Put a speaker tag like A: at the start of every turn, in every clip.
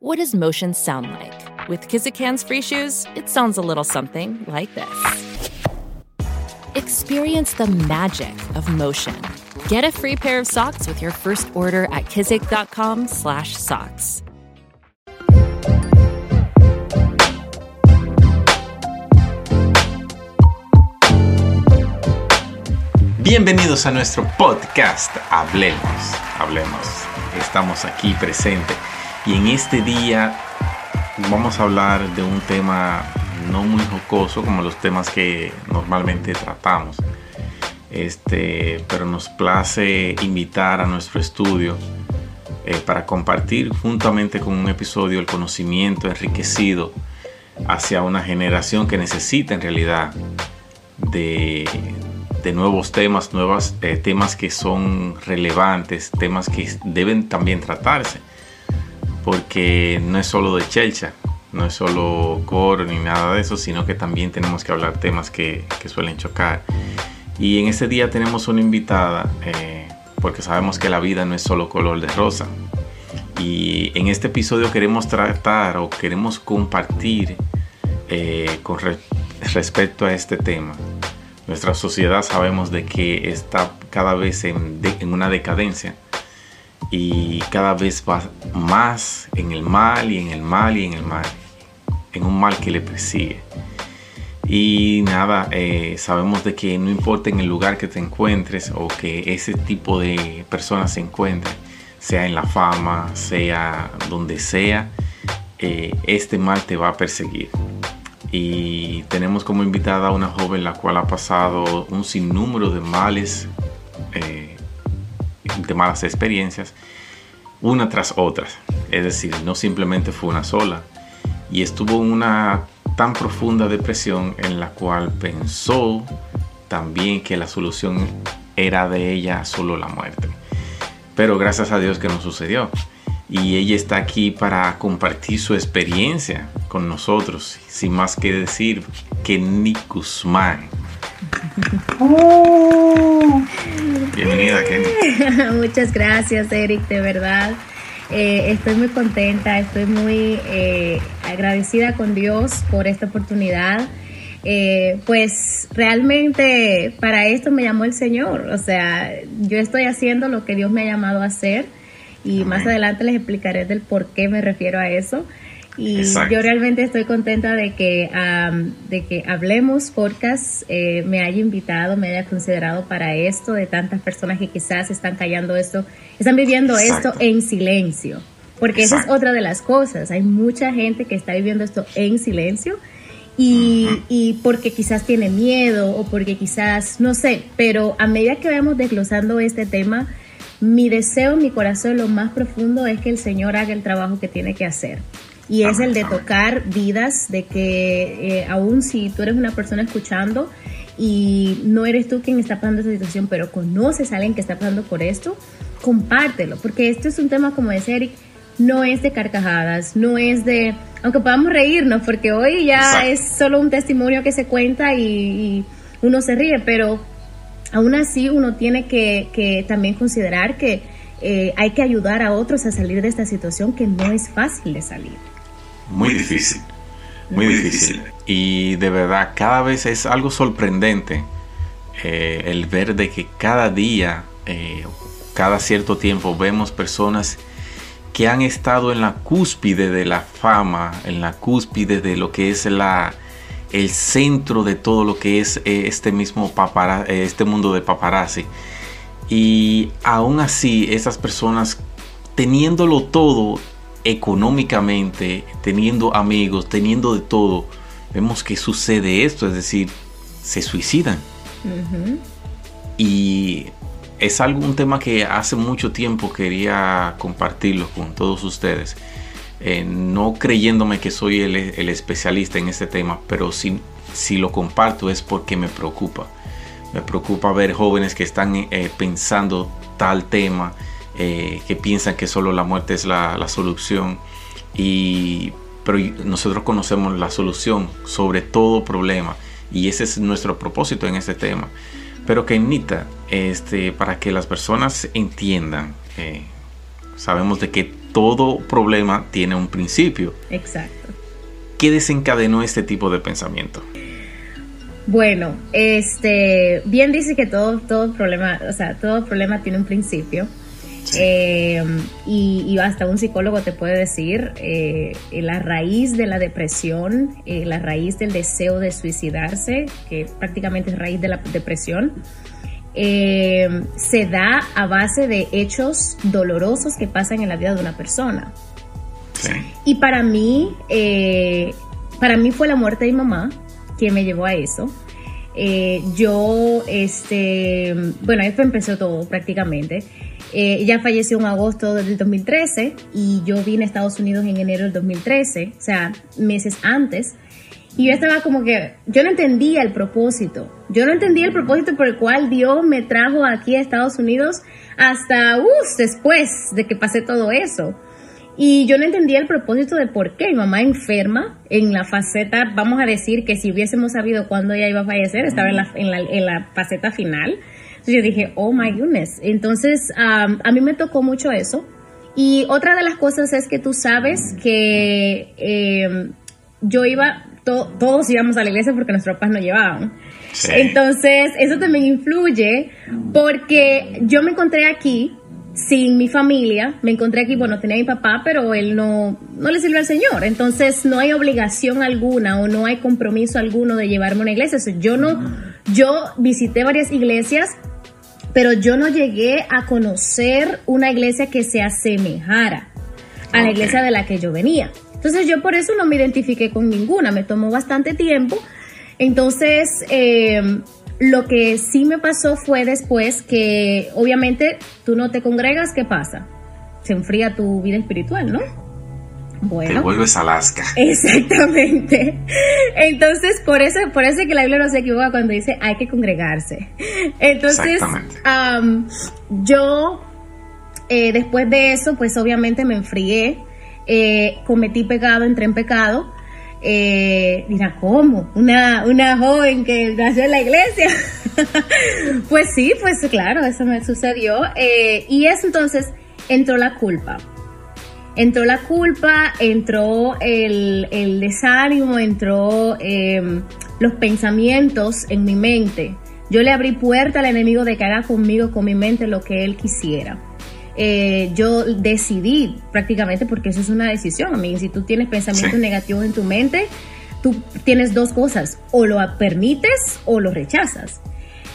A: What does motion sound like? With Kizikans free shoes, it sounds a little something like this. Experience the magic of motion. Get a free pair of socks with your first order at kizik.com/socks.
B: Bienvenidos a nuestro podcast Hablemos, Hablemos. Estamos aquí presentes y en este día vamos a hablar de un tema no muy jocoso como los temas que normalmente tratamos. Este, pero nos place invitar a nuestro estudio eh, para compartir juntamente con un episodio el conocimiento enriquecido hacia una generación que necesita en realidad de, nuevos temas, nuevos eh, temas que son relevantes, temas que deben también tratarse, porque no es solo de chelcha, no es solo coro ni nada de eso, sino que también tenemos que hablar temas que, que suelen chocar. Y en este día tenemos una invitada, eh, porque sabemos que la vida no es solo color de rosa. Y en este episodio queremos tratar o queremos compartir eh, con re respecto a este tema. Nuestra sociedad sabemos de que está cada vez en, de, en una decadencia y cada vez va más en el mal y en el mal y en el mal, en un mal que le persigue. Y nada, eh, sabemos de que no importa en el lugar que te encuentres o que ese tipo de personas se encuentren, sea en la fama, sea donde sea, eh, este mal te va a perseguir. Y tenemos como invitada a una joven la cual ha pasado un sinnúmero de males, eh, de malas experiencias, una tras otra. Es decir, no simplemente fue una sola. Y estuvo en una tan profunda depresión en la cual pensó también que la solución era de ella solo la muerte. Pero gracias a Dios que no sucedió. Y ella está aquí para compartir su experiencia con nosotros. Sin más que decir, Kenny Guzmán. Bienvenida, Kenny.
C: Muchas gracias, Eric, de verdad. Eh, estoy muy contenta, estoy muy eh, agradecida con Dios por esta oportunidad. Eh, pues realmente para esto me llamó el Señor, o sea, yo estoy haciendo lo que Dios me ha llamado a hacer y más adelante les explicaré del por qué me refiero a eso. Y Exacto. yo realmente estoy contenta de que, um, de que Hablemos Podcast eh, me haya invitado, me haya considerado para esto, de tantas personas que quizás están callando esto, están viviendo Exacto. esto en silencio. Porque Exacto. esa es otra de las cosas. Hay mucha gente que está viviendo esto en silencio y, uh -huh. y porque quizás tiene miedo o porque quizás, no sé, pero a medida que vamos desglosando este tema, mi deseo, mi corazón, lo más profundo es que el Señor haga el trabajo que tiene que hacer y es el de tocar vidas, de que eh, aún si tú eres una persona escuchando y no eres tú quien está pasando esta situación, pero conoces a alguien que está pasando por esto, compártelo, porque esto es un tema, como decía Eric, no es de carcajadas, no es de, aunque podamos reírnos, porque hoy ya Exacto. es solo un testimonio que se cuenta y, y, uno se ríe, pero aún así uno tiene que, que también considerar que eh, hay que ayudar a otros a salir de esta situación que no es fácil de salir
B: muy difícil, muy difícil. Y de verdad, cada vez es algo sorprendente eh, el ver de que cada día, eh, cada cierto tiempo, vemos personas que han estado en la cúspide de la fama, en la cúspide de lo que es la, el centro de todo lo que es eh, este mismo papara, este mundo de paparazzi. Y aún así, esas personas teniéndolo todo, económicamente, teniendo amigos, teniendo de todo, vemos que sucede esto, es decir, se suicidan. Uh -huh. Y es algo, un tema que hace mucho tiempo quería compartirlo con todos ustedes. Eh, no creyéndome que soy el, el, especialista en este tema, pero si, si lo comparto es porque me preocupa. Me preocupa ver jóvenes que están eh, pensando tal tema, eh, que piensan que solo la muerte es la, la, solución. Y, pero nosotros conocemos la solución sobre todo problema. Y ese es nuestro propósito en este tema. Pero que Nita, este, para que las personas entiendan, eh, sabemos de que todo problema tiene un principio.
C: Exacto.
B: ¿Qué desencadenó este tipo de pensamiento?
C: Bueno, este, bien dice que todo, todo problema, o sea, todo problema tiene un principio. Eh, y, hasta un psicólogo te puede decir eh, la raíz de la depresión, eh, la raíz del deseo de suicidarse, que prácticamente es raíz de la depresión, se da a base de hechos dolorosos que pasan en la vida de una persona. Y para mí, para mí fue la muerte de mi mamá que me llevó a eso. yo, este, bueno, ahí empezó todo prácticamente. Eh, ella falleció en agosto del 2013 y yo vine a Estados Unidos en enero del 2013, o sea, meses antes. Y yo estaba como que, yo no entendía el propósito. Yo no entendía el propósito por el cual Dios me trajo aquí a Estados Unidos hasta uh, después de que pasé todo eso. Y yo no entendía el propósito de por qué mi mamá enferma en la faceta, vamos a decir que si hubiésemos sabido cuándo ella iba a fallecer, estaba en la, en la, en la faceta final yo dije, oh my goodness. Entonces, a mí me tocó mucho eso. Y otra de las cosas es que tú sabes que em, yo iba, todos íbamos a la iglesia porque nuestros papás nos llevaban. Entonces, eso también influye porque yo me encontré aquí sin mi familia, me encontré aquí, bueno, tenía mi papá, pero él no, no le sirve al Señor. Entonces, no hay obligación alguna o no hay compromiso alguno de llevarme a una iglesia. yo no, yo visité varias iglesias pero yo no llegué a conocer una iglesia que se asemejara a la iglesia de la que yo venía. Entonces yo por eso no me identifiqué con ninguna, me tomó bastante tiempo. Entonces, eh, lo que sí me pasó fue después que obviamente tú no te congregas, ¿qué pasa? Se enfría tu vida espiritual, ¿no?
B: Bueno. Te vuelves Alaska.
C: Exactamente. Entonces, por eso, por eso que la Biblia no se equivoca cuando dice hay que congregarse. Entonces, yo, eh, después de eso, pues obviamente me enfrié, eh, cometí pecado, entré en pecado. Eh, dirá, ¿cómo? Una, una joven que nació en la iglesia. pues sí, pues claro, eso me sucedió. Eh, y eso entonces entró la culpa entró la culpa, entró el, desánimo, entró em, los pensamientos en mi mente. Yo le abrí puerta al enemigo de que haga conmigo, con mi mente, lo que él quisiera. Eh, yo decidí prácticamente, porque eso es una decisión, a mí, si tú tienes pensamientos negativos en tu mente, tú tienes dos cosas, o lo permites o lo rechazas.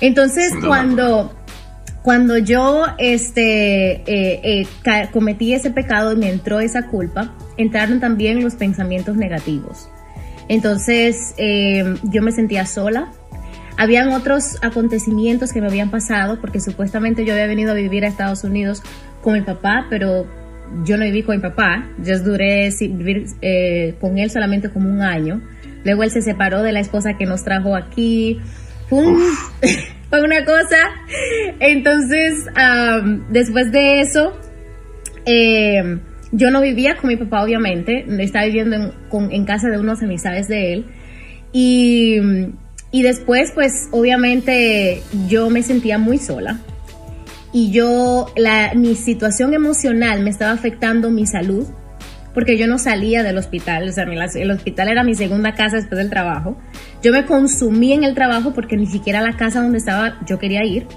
C: Entonces, cuando cuando yo este, eh, eh, cometí ese pecado y me entró esa culpa, entraron también los pensamientos negativos. Entonces em, yo me sentía sola. Habían otros acontecimientos que me habían pasado porque supuestamente yo había venido a vivir a Estados Unidos con mi papá, pero yo no viví con mi papá. Yo duré vivir eh, con él solamente como un año. Luego él se separó de la esposa que nos trajo aquí. fue una cosa. Entonces, después de eso, em, yo no vivía con mi papá, obviamente. Estaba viviendo en, casa de unos amistades de él. Y, después, pues, obviamente, yo me sentía muy sola. Y yo, la, mi situación emocional me estaba afectando mi salud porque yo no salía del hospital, o sea, el hospital era mi segunda casa después del trabajo. Yo me consumí en el trabajo porque ni siquiera la casa donde estaba yo quería ir.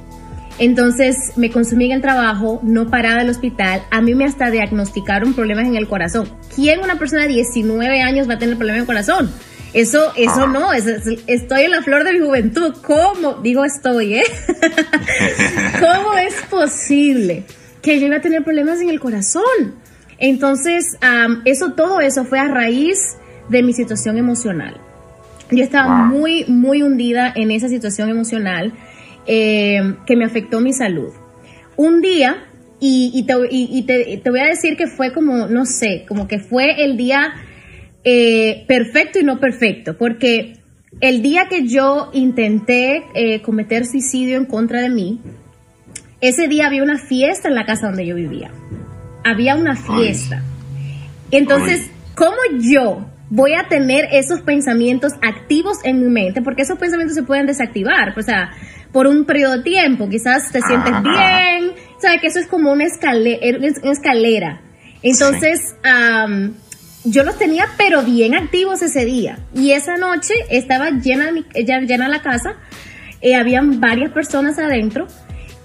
C: Entonces me consumí en el trabajo, no paraba del hospital. A mí me hasta diagnosticaron problemas en el corazón. ¿Quién una persona de 19 años va a tener problemas en el corazón? Eso, eso no, estoy en la flor de mi juventud. ¿Cómo? Digo estoy, ¿eh? ¿Cómo es posible que yo iba a tener problemas en el corazón? Entonces, eso, todo eso fue a raíz de mi situación emocional. Yo estaba muy, muy hundida en esa situación emocional eh, que me afectó mi salud. Un día, y, te, voy a decir que fue como, no sé, como que fue el día eh, perfecto y no perfecto, porque el día que yo intenté eh, cometer suicidio en contra de mí, ese día había una fiesta en la casa donde yo vivía había una fiesta. Entonces, ¿cómo yo voy a tener esos pensamientos activos en mi mente? Porque esos pensamientos se pueden desactivar, o sea, por un periodo de tiempo, quizás te sientes bien, sabes que eso es como una escalera, una escalera. Entonces, yo los tenía pero bien activos ese día. Y esa noche estaba llena, llena la casa, eh, habían varias personas adentro.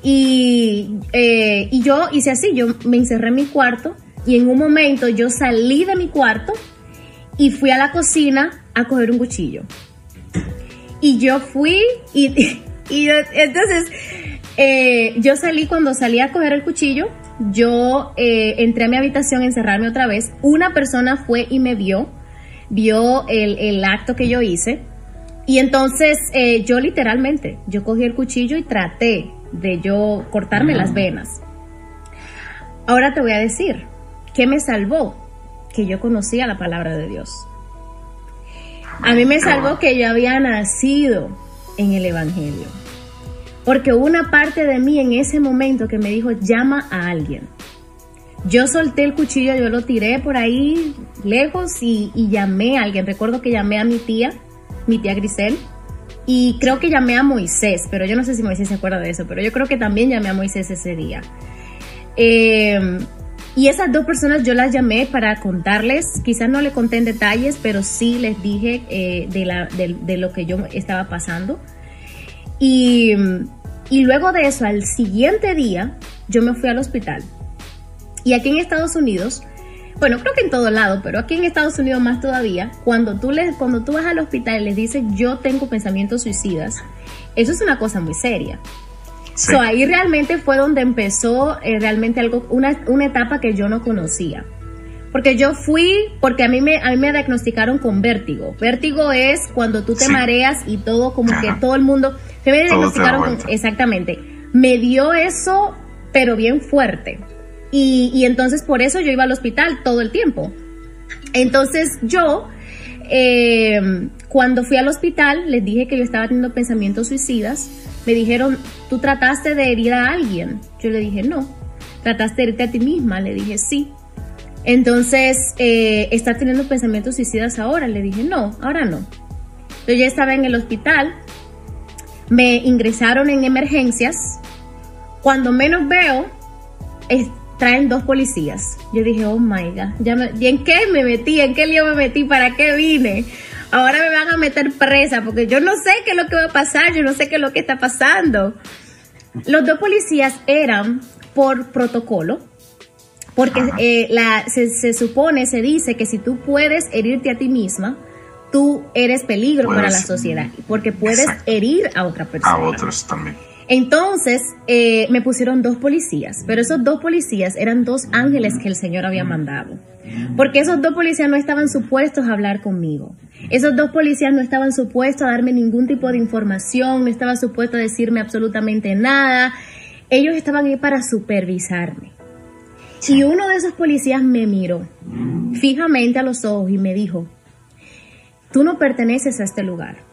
C: Y, eh, y yo hice así, yo me encerré en mi cuarto y en un momento yo salí de mi cuarto y fui a la cocina a coger un cuchillo. Y yo fui y, y entonces eh, yo salí cuando salí a coger el cuchillo, yo eh, entré a mi habitación a encerrarme otra vez. Una persona fue y me vio, vio el, acto que yo hice. Y entonces yo literalmente, yo cogí el cuchillo y traté de yo cortarme las venas. Ahora te voy a decir, ¿qué me salvó? Que yo conocía la palabra de Dios. A mí me salvó que yo había nacido en el Evangelio. Porque hubo una parte de mí en ese momento que me dijo, llama a alguien. Yo solté el cuchillo, yo lo tiré por ahí lejos y, llamé a alguien. Recuerdo que llamé a mi tía, mi tía Grisel, y creo que llamé a Moisés, pero yo no sé si Moisés se acuerda de eso, pero yo creo que también llamé a Moisés ese día. Em, y esas dos personas yo las llamé para contarles, quizás no le conté en detalles, pero sí les dije eh, de, la, de lo que yo estaba pasando. Y, luego de eso, al siguiente día, yo me fui al hospital. Y aquí en Estados Unidos, bueno, creo que en todo lado, pero aquí en Estados Unidos más todavía, cuando tú, les, cuando tú vas al hospital y les dices yo tengo pensamientos suicidas, eso es una cosa muy seria. So, ahí realmente fue donde empezó eh, realmente algo, una, una etapa que yo no conocía. Porque yo fui, porque a mí me, a mí me diagnosticaron con vértigo. Vértigo es cuando tú te mareas y todo, como que todo el mundo, se me diagnosticaron con, exactamente. Me dio eso, pero bien fuerte. Y, entonces por eso yo iba al hospital todo el tiempo. Entonces yo, eh, cuando fui al hospital, les dije que yo estaba teniendo pensamientos suicidas. Me dijeron, ¿tú trataste de herir a alguien? Yo le dije, no. ¿Trataste de herirte a ti misma? Le dije, sí. Entonces, eh, ¿está teniendo pensamientos suicidas ahora? Le dije, no, ahora no. Yo ya estaba en el hospital, me ingresaron en emergencias. Cuando menos veo, traen dos policías. Yo dije, oh my God, ¿y en qué me metí? ¿En qué lío me metí? ¿Para qué vine? Ahora me van a meter presa porque yo no sé qué es lo que va a pasar, yo no sé qué es lo que está pasando. Los dos policías eran por protocolo, porque eh, la, se, supone, se dice que si tú puedes herirte a ti misma, tú eres peligro para la sociedad, porque puedes herir a otra persona.
B: A otros también.
C: Entonces eh, me pusieron dos policías, pero esos dos policías eran dos ángeles que el Señor había mandado. Porque esos dos policías no estaban supuestos a hablar conmigo. Esos dos policías no estaban supuestos a darme ningún tipo de información, no estaban supuestos a decirme absolutamente nada. Ellos estaban ahí para supervisarme. Y uno de esos policías me miró fijamente a los ojos y me dijo, tú no perteneces a este lugar.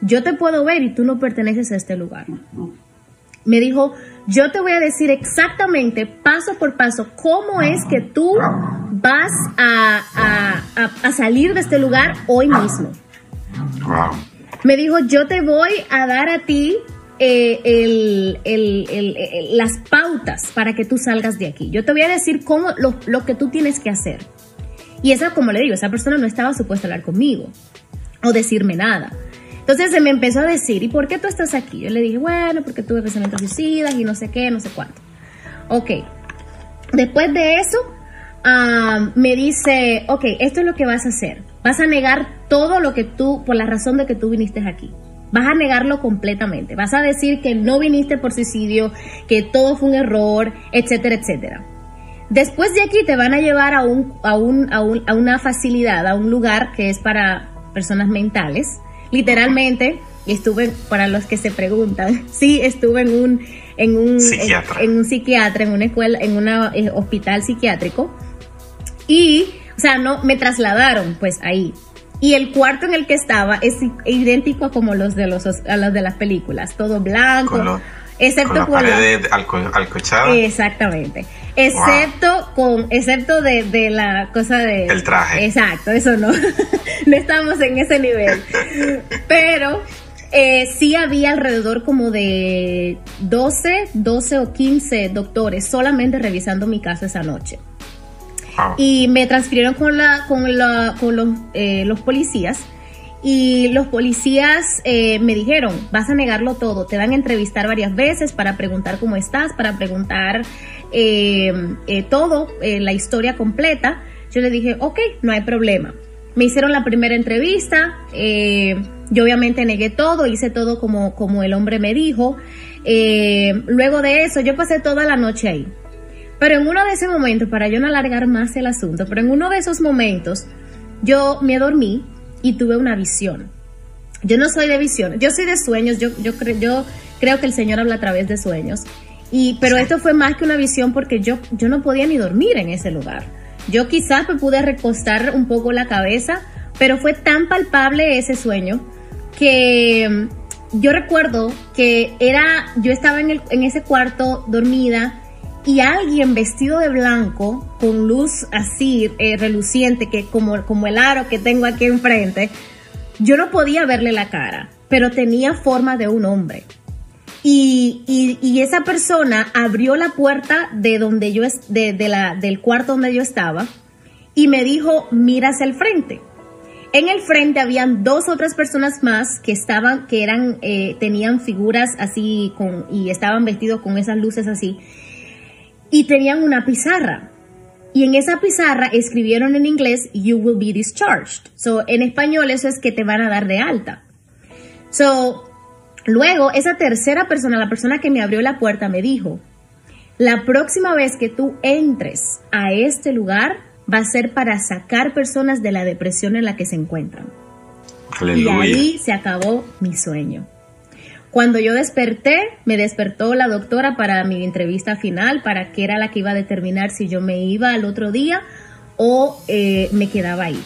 C: Yo te puedo ver y tú no perteneces a este lugar. Me dijo, yo te voy a decir exactamente, paso por paso, cómo es que tú vas a, salir de este lugar hoy mismo. Me dijo, yo te voy a dar a ti eh, las pautas para que tú salgas de aquí. Yo te voy a decir cómo lo, que tú tienes que hacer. Y esa, como le digo, esa persona no estaba supuesta a hablar conmigo o decirme nada. Entonces se me empezó a decir, ¿y por qué tú estás aquí? Yo le dije, bueno, porque tuve pensamientos suicidas y no sé qué, no sé cuánto. Ok. Después de eso, ah, me dice, ok, esto es lo que vas a hacer. Vas a negar todo lo que tú, por la razón de que tú viniste aquí. Vas a negarlo completamente. Vas a decir que no viniste por suicidio, que todo fue un error, etcétera, etcétera. Después de aquí te van a llevar a, un, a, un, a, un, a una facilidad, a un lugar que es para personas mentales. Literalmente, estuve, para los que se preguntan, sí, estuve en un, en un, psiquiatra. En, un psiquiatra, en una escuela, en un eh, hospital psiquiátrico. Y, o sea, no, me trasladaron pues ahí. Y el cuarto en el que estaba es idéntico a como los de los a los de las películas, todo blanco, excepto
B: con.
C: Exactamente. Excepto con excepto de, de, la cosa de
B: el traje.
C: Exacto, eso no. no estamos en ese nivel. Pero eh, sí había alrededor como de 12, 12 o 15 doctores solamente revisando mi casa esa noche. Y me transfirieron con, la, con, la, con los, eh, los policías. Y los policías eh, me dijeron, vas a negarlo todo, te van a entrevistar varias veces para preguntar cómo estás, para preguntar todo, la historia completa. Yo le dije, ok, no hay problema. Me hicieron la primera entrevista, yo obviamente negué todo, hice todo como, como el hombre me dijo. luego de eso, yo pasé toda la noche ahí. Pero en uno de esos momentos, para yo no alargar más el asunto, pero en uno de esos momentos yo me dormí y tuve una visión. Yo no soy de visión, yo soy de sueños, yo, yo, yo creo que el Señor habla a través de sueños. Y, pero esto fue más que una visión porque yo, yo no podía ni dormir en ese lugar. Yo quizás me pude recostar un poco la cabeza, pero fue tan palpable ese sueño que mm, yo recuerdo que era, yo estaba en, el, en ese cuarto dormida y alguien vestido de blanco, con luz así eh, reluciente, que como, como el aro que tengo aquí enfrente, yo no podía verle la cara, pero tenía forma de un hombre. Y, esa persona abrió la puerta de donde yo de, del cuarto donde yo estaba y me dijo mira hacia el frente. En el frente habían dos otras personas más que estaban, que eran, eh, tenían figuras así y estaban vestidos con esas luces así y tenían una pizarra. Y en esa pizarra escribieron en inglés, you will be discharged. So, en español eso es que te van a dar de alta. So, luego esa tercera persona, la persona que me abrió la puerta, me dijo, la próxima vez que tú entres a este lugar va a ser para sacar personas de la depresión en la que se encuentran. Y ahí se acabó mi sueño. Cuando yo desperté, me despertó la doctora para mi entrevista final, para que era la que iba a determinar si yo me iba al otro día o eh, me quedaba ahí.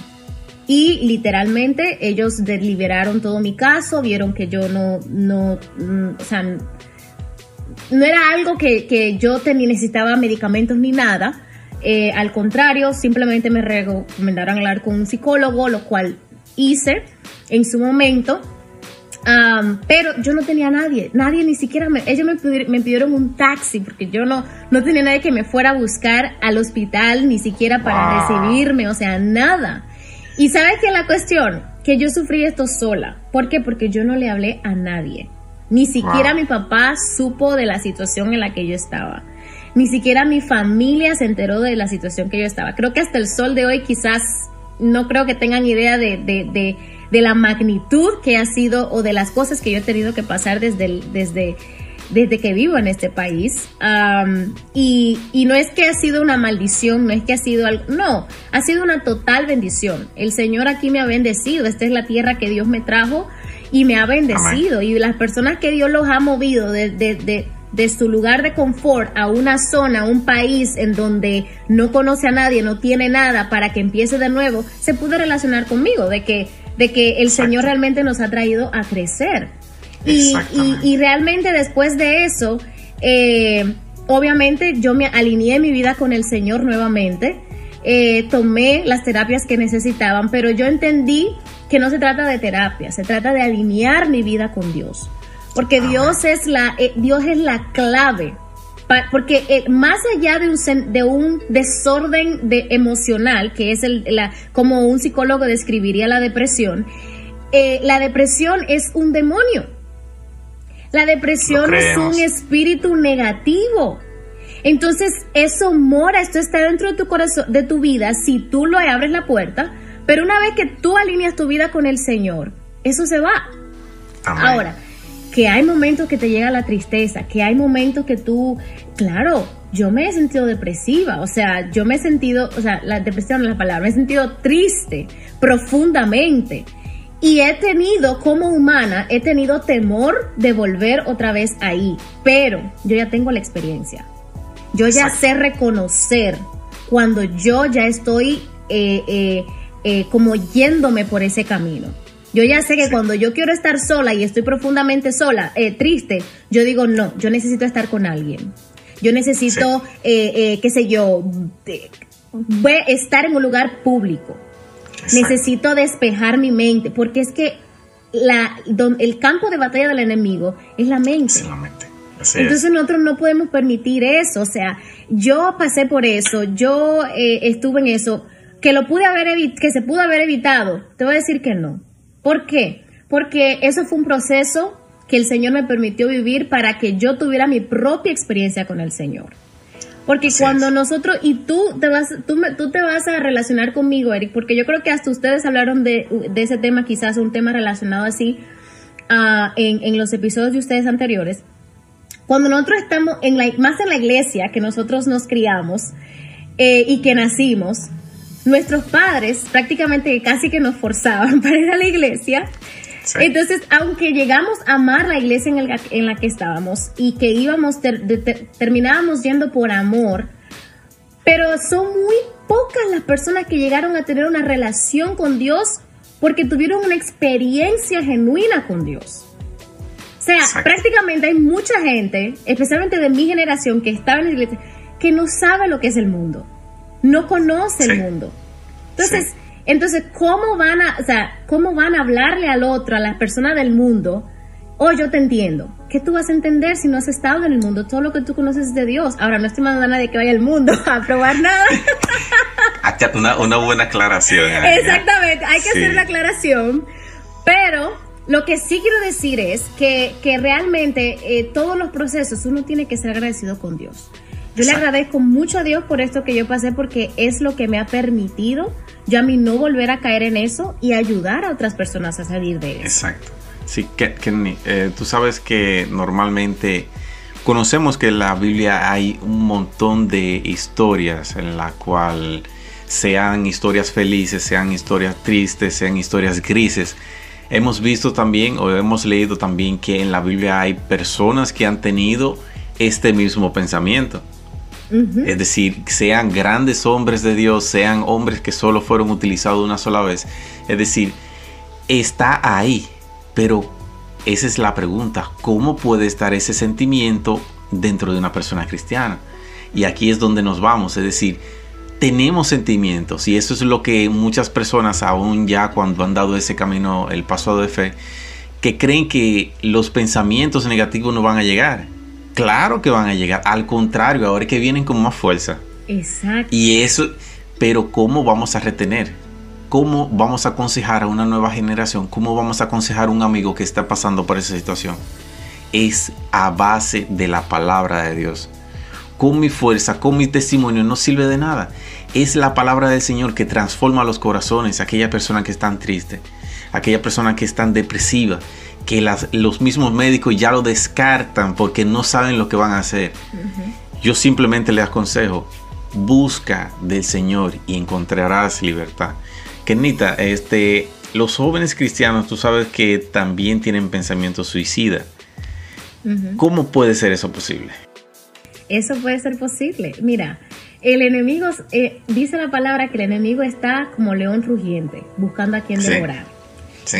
C: Y literalmente ellos deliberaron todo mi caso, vieron que yo no, no, mm, o sea, no era algo que, yo tenía, necesitaba medicamentos ni nada. Eh, al contrario, simplemente me recomendaron hablar con un psicólogo, lo cual hice en su momento pero yo no tenía a nadie, nadie ni siquiera me, ellos me pidieron, un taxi porque yo no, no tenía nadie que me fuera a buscar al hospital, ni siquiera para recibirme, o sea, nada. Y sabes que la cuestión, que yo sufrí esto sola. ¿Por qué? Porque yo no le hablé a nadie. Ni siquiera mi papá supo de la situación en la que yo estaba. Ni siquiera mi familia se enteró de la situación que yo estaba. Creo que hasta el sol de hoy quizás no creo que tengan idea de de la magnitud que ha sido o de las cosas que yo he tenido que pasar desde, desde, desde que vivo en este país. y, y, no es que ha sido una maldición, no es que ha sido algo, no, ha sido una total bendición. El Señor aquí me ha bendecido, esta es la tierra que Dios me trajo y me ha bendecido. Y las personas que Dios los ha movido de, de, de su lugar de confort a una zona, un país en donde no conoce a nadie, no tiene nada para que empiece de nuevo, se pudo relacionar conmigo, de que de que el Señor realmente nos ha traído a crecer. Y, y, realmente después de eso, eh, obviamente yo me alineé mi vida con el Señor nuevamente, eh, tomé las terapias que necesitaban, pero yo entendí que no se trata de terapia, se trata de alinear mi vida con Dios. Porque Dios es la, eh, Dios es la clave porque eh, más allá de un, de un desorden de emocional, que es el, la, como un psicólogo describiría la depresión, eh, la depresión es un demonio. La depresión es un espíritu negativo. Entonces, eso mora, esto está dentro de tu corazón, de tu vida, si tú lo abres la puerta, pero una vez que tú alineas tu vida con el Señor, eso se va. Ahora, que hay momentos que te llega la tristeza, que hay momentos que tú, claro, yo me he sentido depresiva, o sea, yo me he sentido, o sea, la depresión no es la palabra, me he sentido triste profundamente. Y he tenido, como humana, he tenido temor de volver otra vez ahí, pero yo ya tengo la experiencia. Yo ya sé reconocer cuando yo ya estoy eh, eh, eh, como yéndome por ese camino. Yo ya sé que cuando yo quiero estar sola y estoy profundamente sola, eh, triste, yo digo, no, yo necesito estar con alguien. Yo necesito, eh, eh, qué sé yo, estar en un lugar público. Necesito despejar mi mente, porque es que la, el campo de batalla del enemigo es la mente. Entonces nosotros no podemos permitir eso. O sea, yo pasé por eso, yo eh, estuve en eso, que lo pude haber que se pudo haber evitado. Te voy a decir que no. ¿Por qué? Porque eso fue un proceso que el Señor me permitió vivir para que yo tuviera mi propia experiencia con el Señor. Porque cuando nosotros, y tú te vas, tú, tú te vas a relacionar conmigo, Eric, porque yo creo que hasta ustedes hablaron de, de ese tema, quizás un tema relacionado así, uh, en, en, los episodios de ustedes anteriores. Cuando nosotros estamos en la, más en la iglesia que nosotros nos criamos eh, y que nacimos, nuestros padres prácticamente casi que nos forzaban para ir a la iglesia. Entonces, aunque llegamos a amar la iglesia en, en la que estábamos y que íbamos, terminábamos yendo por amor, pero son muy pocas las personas que llegaron a tener una relación con Dios porque tuvieron una experiencia genuina con Dios. O sea, prácticamente hay mucha gente, especialmente de mi generación, que estaba en la iglesia, que no sabe lo que es el mundo, no conoce el mundo. Entonces, entonces, ¿cómo van a, o sea, cómo van a hablarle al otro, a las personas del mundo? Oh, yo te entiendo. ¿Qué tú vas a entender si no has estado en el mundo? Todo lo que tú conoces de Dios. Ahora, no estoy mandando a nadie que vaya al mundo a probar nada.
B: una, una buena aclaración.
C: Exactamente, hay que hacer la aclaración. Pero lo que sí quiero decir es que, que realmente eh, todos los procesos uno tiene que ser agradecido con Dios. Yo le agradezco mucho a Dios por esto que yo pasé porque es lo que me ha permitido yo a mí no volver a caer en eso y ayudar a otras personas a salir de eso.
B: Exacto. Sí, que, eh, tú sabes que normalmente conocemos que en la Biblia hay un montón de historias en la cual sean historias felices, sean historias tristes, sean historias grises. Hemos visto también o hemos leído también que en la Biblia hay personas que han tenido este mismo pensamiento. Es decir, sean grandes hombres de Dios, sean hombres que solo fueron utilizados una sola vez. Es decir, está ahí, pero esa es la pregunta. ¿Cómo puede estar ese sentimiento dentro de una persona cristiana? Y aquí es donde nos vamos. Es decir, tenemos sentimientos y eso es lo que muchas personas aún ya cuando han dado ese camino, el paso de fe, que creen que los pensamientos negativos no van a llegar Claro que van a llegar. Al contrario, ahora es que vienen con más fuerza.
C: Exacto.
B: Y eso, pero ¿cómo vamos a retener? ¿Cómo vamos a aconsejar a una nueva generación? ¿Cómo vamos a aconsejar a un amigo que está pasando por esa situación? Es a base de la palabra de Dios. Con mi fuerza, con mi testimonio no sirve de nada. Es la palabra del Señor que transforma los corazones, aquella persona que están triste, aquella persona que están depresiva, que los mismos médicos ya lo descartan porque no saben lo que van a hacer. Yo simplemente le aconsejo, busca del Señor y encontrarás libertad. Kenita, este, los jóvenes cristianos, tú sabes que también tienen pensamientos suicidas. ¿Cómo puede ser eso posible?
C: Eso puede ser posible. Mira, el enemigo, eh, dice la palabra que el enemigo está como león rugiente, buscando a quien devorar.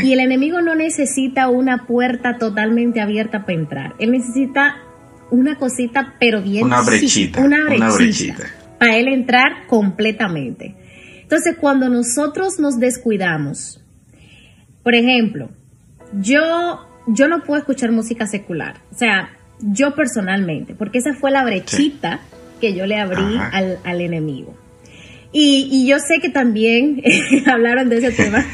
C: Y el enemigo no necesita una puerta totalmente abierta para entrar. Él necesita una cosita, pero bien.
B: Una brechita.
C: Una brechita. Para él entrar completamente. Entonces, cuando nosotros nos descuidamos, por ejemplo, yo, yo no puedo escuchar música secular. O sea, yo personalmente, porque esa fue la brechita que yo le abrí al, al enemigo. Y, yo sé que también hablaron de ese tema,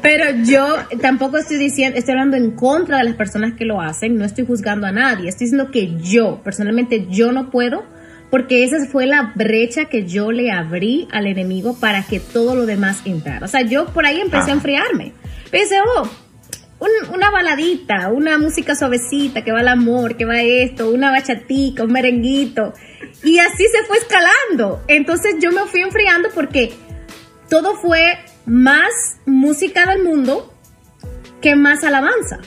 C: pero yo tampoco estoy diciendo, estoy hablando en contra de las personas que lo hacen, no estoy juzgando a nadie, estoy diciendo que yo, personalmente, yo no puedo, porque esa fue la brecha que yo le abrí al enemigo para que todo lo demás entrara. O sea, yo por ahí empecé a enfriarme. Pensé, oh, una baladita, una música suavecita, que va al amor, que va esto, una bachatica, un merenguito. Y así se fue escalando. Entonces yo me fui enfriando porque todo fue más música del mundo que más alabanza.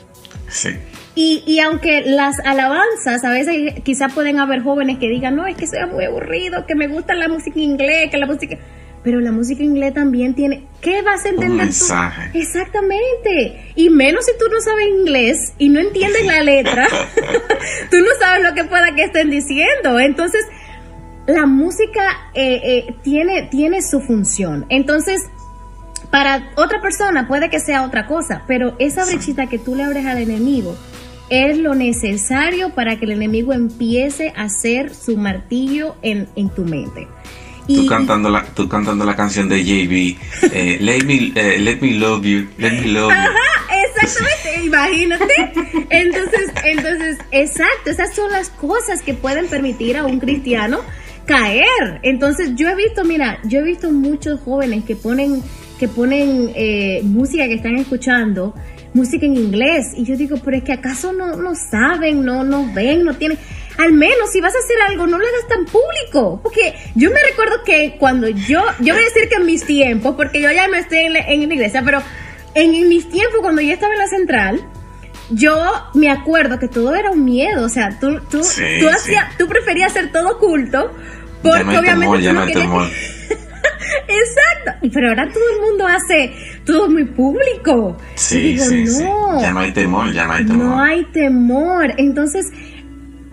B: Sí.
C: Y, y, aunque las alabanzas, a veces quizás pueden haber jóvenes que digan, no, es que soy muy aburrido, que me gusta la música en inglés, que la música pero la música en inglés también tiene. ¿Qué vas a entender? Un
B: mensaje.
C: Exactamente. Y menos si tú no sabes inglés y no entiendes la letra, tú no sabes lo que pueda que estén diciendo. Entonces, la música eh, eh, tiene, tiene su función. Entonces, para otra persona puede que sea otra cosa, pero esa brechita que tú le abres al enemigo es lo necesario para que el enemigo empiece a hacer su martillo en, en tu mente.
B: Tú, cantando la, tú cantando la canción de JB, eh, let, me, eh, let me love you, let me love you.
C: Ajá, exactamente, imagínate. Entonces, entonces, exacto, esas son las cosas que pueden permitir a un cristiano caer. Entonces, yo he visto, mira, yo he visto muchos jóvenes que ponen, que ponen eh, música que están escuchando música en inglés. Y yo digo, pero es que acaso no, no saben, no, no ven, no tienen. Al menos si vas a hacer algo, no lo hagas tan público. Porque yo me recuerdo que cuando yo, yo voy a decir que en mis tiempos, porque yo ya no estoy en la, en iglesia, pero en, mis tiempos, cuando yo estaba en la central, yo me acuerdo que todo era un miedo. O sea, tú, tú, tú, tú preferías hacer todo oculto. Porque obviamente. ya no Exacto. Pero ahora todo el mundo hace todo muy público.
B: Sí, sí, no, Ya no hay temor, ya no hay temor.
C: No hay temor. Entonces,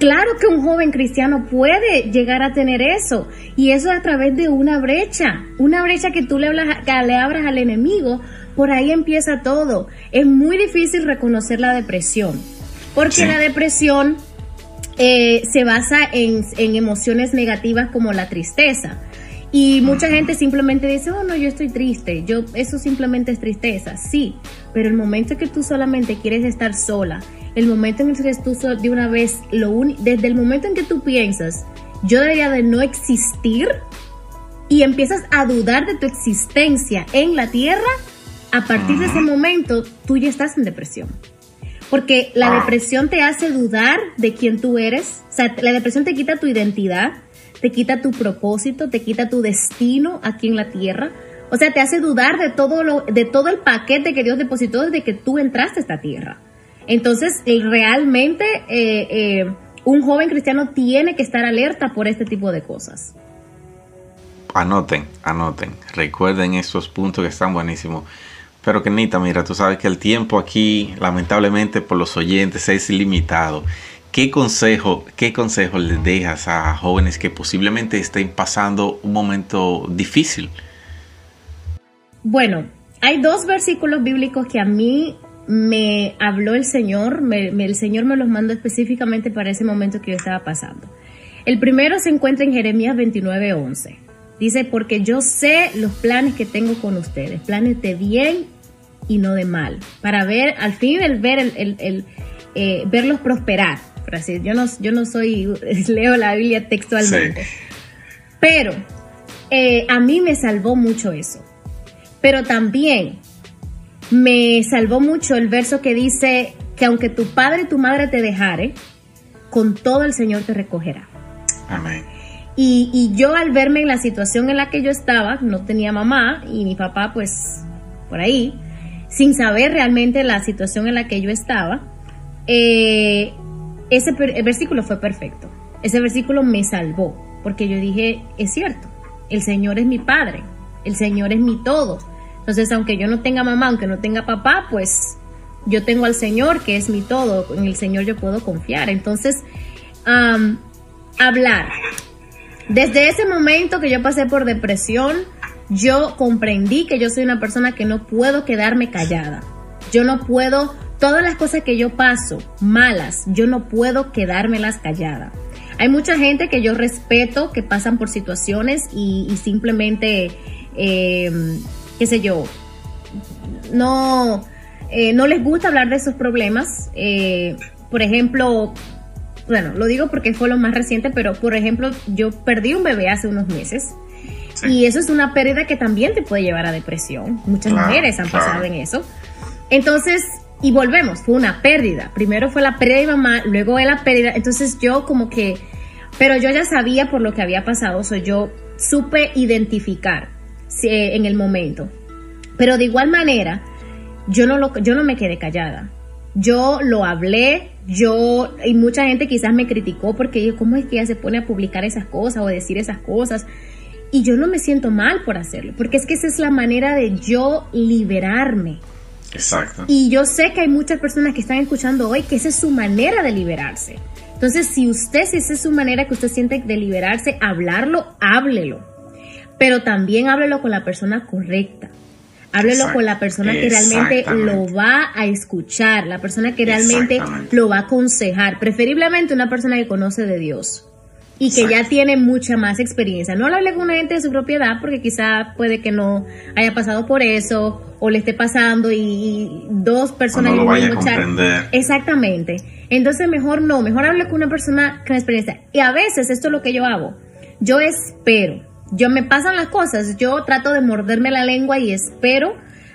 C: claro que un joven cristiano puede llegar a tener eso. Y eso a través de una brecha. Una brecha que tú le, hablas, que le abras al enemigo. Por ahí empieza todo. Es muy difícil reconocer la depresión. Porque la depresión eh, se basa en, en emociones negativas como la tristeza. Y mucha gente simplemente dice, oh no, yo estoy triste, yo, eso simplemente es tristeza, sí, pero el momento en que tú solamente quieres estar sola, el momento en que tú de una vez, lo desde el momento en que tú piensas, yo debería de no existir y empiezas a dudar de tu existencia en la tierra, a partir de ese momento tú ya estás en depresión. Porque la ah. depresión te hace dudar de quién tú eres, o sea, la depresión te quita tu identidad, te quita tu propósito, te quita tu destino aquí en la tierra. O sea, te hace dudar de todo, lo, de todo el paquete que Dios depositó desde que tú entraste a esta tierra. Entonces, realmente eh, eh, un joven cristiano tiene que estar alerta por este tipo de cosas.
B: Anoten, anoten, recuerden estos puntos que están buenísimos. Pero Kenita, mira, tú sabes que el tiempo aquí, lamentablemente por los oyentes, es ilimitado. ¿Qué consejo, qué consejo les dejas a jóvenes que posiblemente estén pasando un momento difícil?
C: Bueno, hay dos versículos bíblicos que a mí me habló el Señor, el Señor me los mandó específicamente para ese momento que yo estaba pasando. El primero se encuentra en Jeremías 29:11. Dice, porque yo sé los planes que tengo con ustedes, planes de bien y no de mal, para ver, al fin el ver el, eh, verlos prosperar yo no, yo no soy, leo la Biblia textualmente. Pero eh, a mí me salvó mucho eso. Pero también me salvó mucho el verso que dice que aunque tu padre y tu madre te dejare, con todo el Señor te recogerá.
B: Amén.
C: Y, y, yo al verme en la situación en la que yo estaba, no tenía mamá y mi papá pues por ahí, sin saber realmente la situación en la que yo estaba, eh, ese versículo fue perfecto. Ese versículo me salvó, porque yo dije, es cierto, el Señor es mi Padre, el Señor es mi todo. Entonces, aunque yo no tenga mamá, aunque no tenga papá, pues yo tengo al Señor, que es mi todo, en el Señor yo puedo confiar. Entonces, hablar. Desde ese momento que yo pasé por depresión, yo comprendí que yo soy una persona que no puedo quedarme callada. Yo no puedo todas las cosas que yo paso malas, yo no puedo quedármelas callada. Hay mucha gente que yo respeto que pasan por situaciones y, simplemente, em, qué sé yo, no, eh, no les gusta hablar de esos problemas. Eh, por ejemplo, bueno, lo digo porque fue lo más reciente, pero por ejemplo, yo perdí un bebé hace unos meses. Y eso es una pérdida que también te puede llevar a depresión. Muchas mujeres han pasado en eso. Entonces, y volvemos, fue una pérdida. Primero fue la pérdida de mamá, luego de la pérdida. Entonces yo como que, pero yo ya sabía por lo que había pasado, o yo supe identificar en el momento. Pero de igual manera, yo no, lo, yo no me quedé callada. Yo lo hablé, yo, y mucha gente quizás me criticó porque yo, ¿cómo es que ella se pone a publicar esas cosas o decir esas cosas? Y yo no me siento mal por hacerlo, porque es que esa es la manera de yo liberarme.
B: Exacto.
C: Y yo sé que hay muchas personas que están escuchando hoy que esa es su manera de liberarse. Entonces, si usted, si esa es su manera que usted siente de liberarse, hablarlo, háblelo. Pero también háblelo con la persona correcta. Háblelo con la persona que realmente lo va a escuchar, la persona que realmente lo va a aconsejar, preferiblemente una persona que conoce de Dios y que ya tiene mucha más experiencia. No lo hable con una gente de su propiedad porque quizá puede que no haya pasado por eso o le esté pasando y, dos personas
B: no lo vaya a
C: Exactamente. Entonces mejor no, mejor hable con una persona con experiencia. Y a veces esto es lo que yo hago. Yo espero. Yo me pasan las cosas, yo trato de morderme la lengua y espero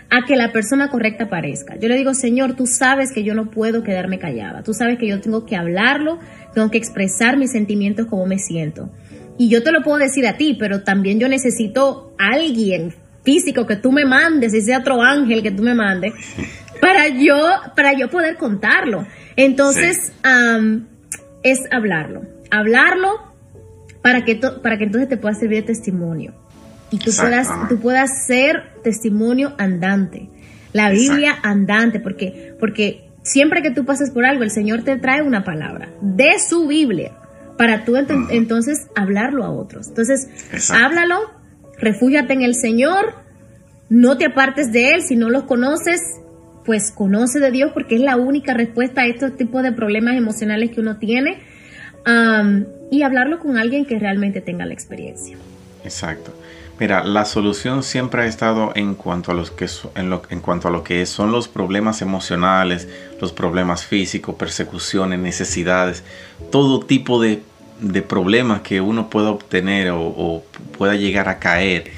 C: a que la persona correcta aparezca. Yo le digo, Señor, tú sabes que yo no puedo quedarme callada, tú sabes que yo tengo que hablarlo, tengo que expresar mis sentimientos como me siento. Y yo te lo puedo decir a ti, pero también yo necesito alguien físico que tú me mandes, sea otro ángel que tú me mandes, para yo, para yo poder contarlo. Entonces, es hablarlo, hablarlo para que, para que entonces te pueda servir de testimonio. Y tú puedas, tú puedas ser testimonio andante, la Biblia andante, porque, porque siempre que tú pases por algo, el Señor te trae una palabra de su Biblia para tú entonces hablarlo a otros. Entonces, háblalo, refúgiate en el Señor, no te apartes de Él, si no los conoces, pues conoce de Dios porque es la única respuesta a estos tipos de problemas emocionales que uno tiene y hablarlo con alguien que realmente tenga la experiencia.
B: Exacto. Mira, la solución siempre ha estado en cuanto a los que en, lo, en cuanto a lo que son los problemas emocionales, los problemas físicos, persecuciones, necesidades, todo tipo de, problemas que uno pueda obtener o, pueda llegar a caer.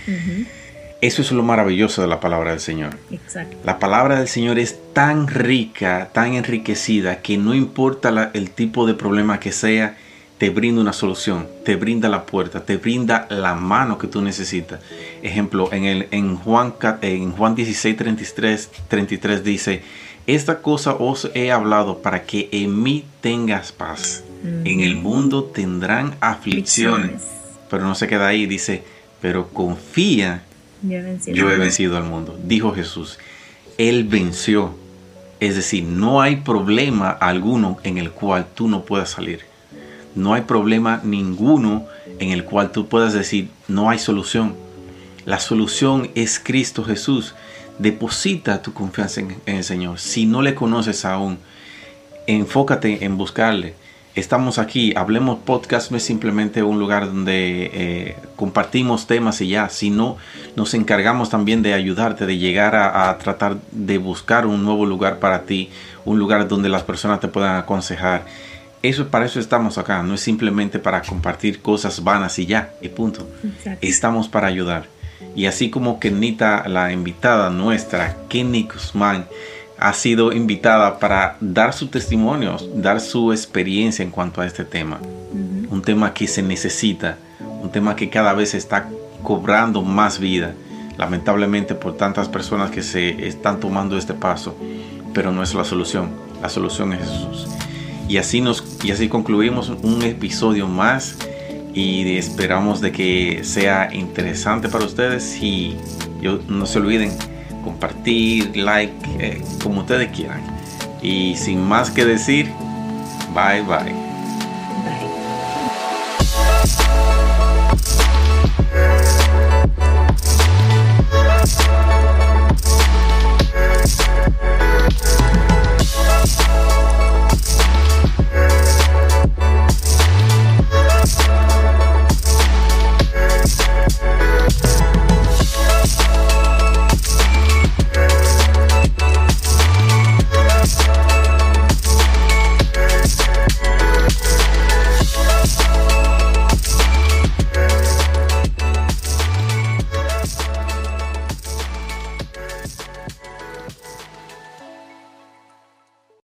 B: Eso es lo maravilloso de la palabra del Señor.
C: Exacto.
B: La palabra del Señor es tan rica, tan enriquecida, que no importa el tipo de problema que sea, te brinda una solución, te brinda la puerta, te brinda la mano que tú necesitas. Ejemplo, en, el, en, Juan, en Juan 16, 33, 33 dice, esta cosa os he hablado para que en mí tengas paz. En el mundo tendrán aflicciones. Pero no se queda ahí, dice, pero confía, yo he vencido al mundo. Dijo Jesús, Él venció. Es decir, no hay problema alguno en el cual tú no puedas salir no hay problema ninguno en el cual tú puedas decir, no hay solución. La solución es Cristo Jesús. Deposita tu confianza en, el Señor. Si no le conoces aún, enfócate en buscarle. Estamos aquí, Hablemos Podcast no es simplemente un lugar donde eh, compartimos temas y ya, sino nos encargamos también de ayudarte, de llegar a, a, tratar de buscar un nuevo lugar para ti, un lugar donde las personas te puedan aconsejar eso, para eso estamos acá, no es simplemente para compartir cosas vanas y ya, y punto. Estamos para ayudar. Y así como Kenita, la invitada nuestra, Kenny Guzmán, ha sido invitada para dar su testimonio, dar su experiencia en cuanto a este tema. Un tema que se necesita, un tema que cada vez está cobrando más vida, lamentablemente por tantas personas que se están tomando este paso, pero no es la solución, la solución es Jesús. Y así, nos, y así concluimos un episodio más y esperamos de que sea interesante para ustedes y yo, no se olviden compartir, like, eh, como ustedes quieran. Y sin más que decir, bye
C: bye.